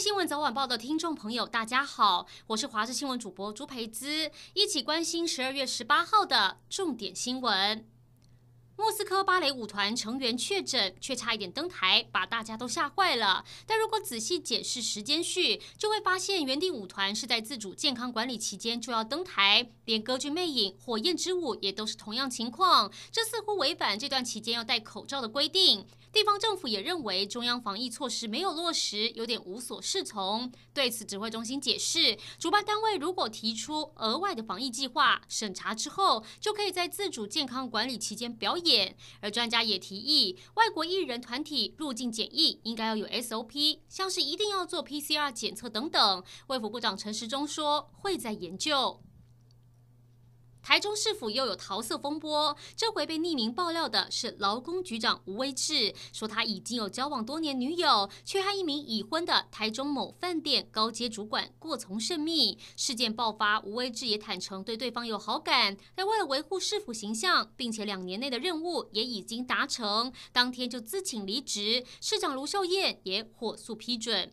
新闻早晚报的听众朋友，大家好，我是华视新闻主播朱培姿，一起关心十二月十八号的重点新闻。莫斯科芭蕾舞团成员确诊，却差一点登台，把大家都吓坏了。但如果仔细解释时间序，就会发现原定舞团是在自主健康管理期间就要登台，连歌剧魅影、火焰之舞也都是同样情况。这似乎违反这段期间要戴口罩的规定。地方政府也认为中央防疫措施没有落实，有点无所适从。对此，指挥中心解释，主办单位如果提出额外的防疫计划，审查之后就可以在自主健康管理期间表演。而专家也提议，外国艺人团体入境检疫应该要有 SOP，像是一定要做 PCR 检测等等。卫福部长陈时中说，会在研究。台中市府又有桃色风波，这回被匿名爆料的是劳工局长吴威志，说他已经有交往多年女友，却和一名已婚的台中某饭店高阶主管过从甚密。事件爆发，吴威志也坦承对对方有好感，但为了维护市府形象，并且两年内的任务也已经达成，当天就自请离职。市长卢秀燕也火速批准。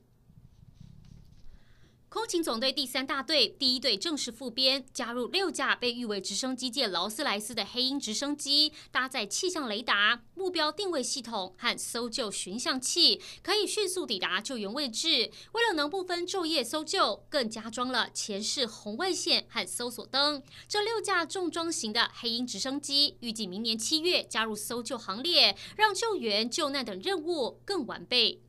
空勤总队第三大队第一队正式复编，加入六架被誉为直升机界劳斯莱斯的黑鹰直升机，搭载气象雷达、目标定位系统和搜救寻向器，可以迅速抵达救援位置。为了能不分昼夜搜救，更加装了前视红外线和搜索灯。这六架重装型的黑鹰直升机预计明年七月加入搜救行列，让救援救难等任务更完备。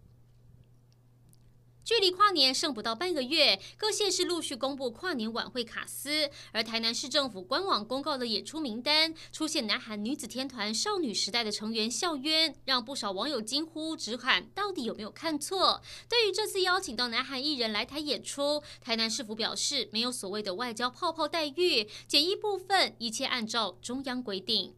距离跨年剩不到半个月，各县市陆续公布跨年晚会卡司，而台南市政府官网公告的演出名单出现南韩女子天团少女时代的成员孝渊，让不少网友惊呼直喊到底有没有看错？对于这次邀请到南韩艺人来台演出，台南市府表示没有所谓的外交泡泡待遇，检疫部分一切按照中央规定。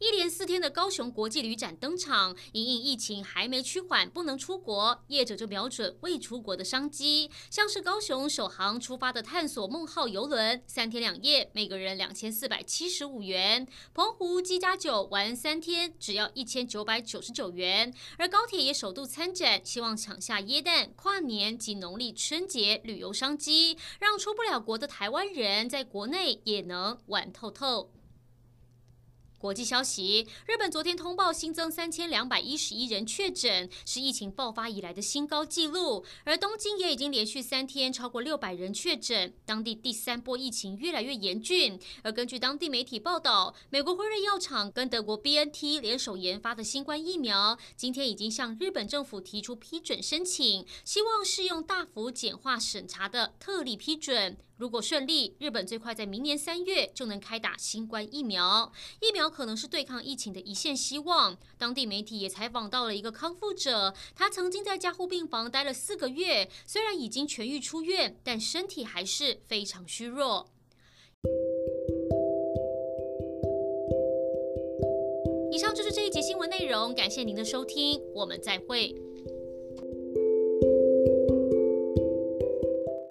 一连四天的高雄国际旅展登场，因应疫情还没趋缓，不能出国，业者就瞄准未出国的商机，像是高雄首航出发的探索梦号邮轮，三天两夜，每个人两千四百七十五元；澎湖机加酒玩三天，只要一千九百九十九元。而高铁也首度参展，希望抢下耶诞、跨年及农历春节旅游商机，让出不了国的台湾人在国内也能玩透透。国际消息：日本昨天通报新增三千两百一十一人确诊，是疫情爆发以来的新高纪录。而东京也已经连续三天超过六百人确诊，当地第三波疫情越来越严峻。而根据当地媒体报道，美国辉瑞药厂跟德国 BNT 联手研发的新冠疫苗，今天已经向日本政府提出批准申请，希望适用大幅简化审查的特例批准。如果顺利，日本最快在明年三月就能开打新冠疫苗。疫苗可能是对抗疫情的一线希望。当地媒体也采访到了一个康复者，他曾经在加护病房待了四个月，虽然已经痊愈出院，但身体还是非常虚弱。以上就是这一节新闻内容，感谢您的收听，我们再会。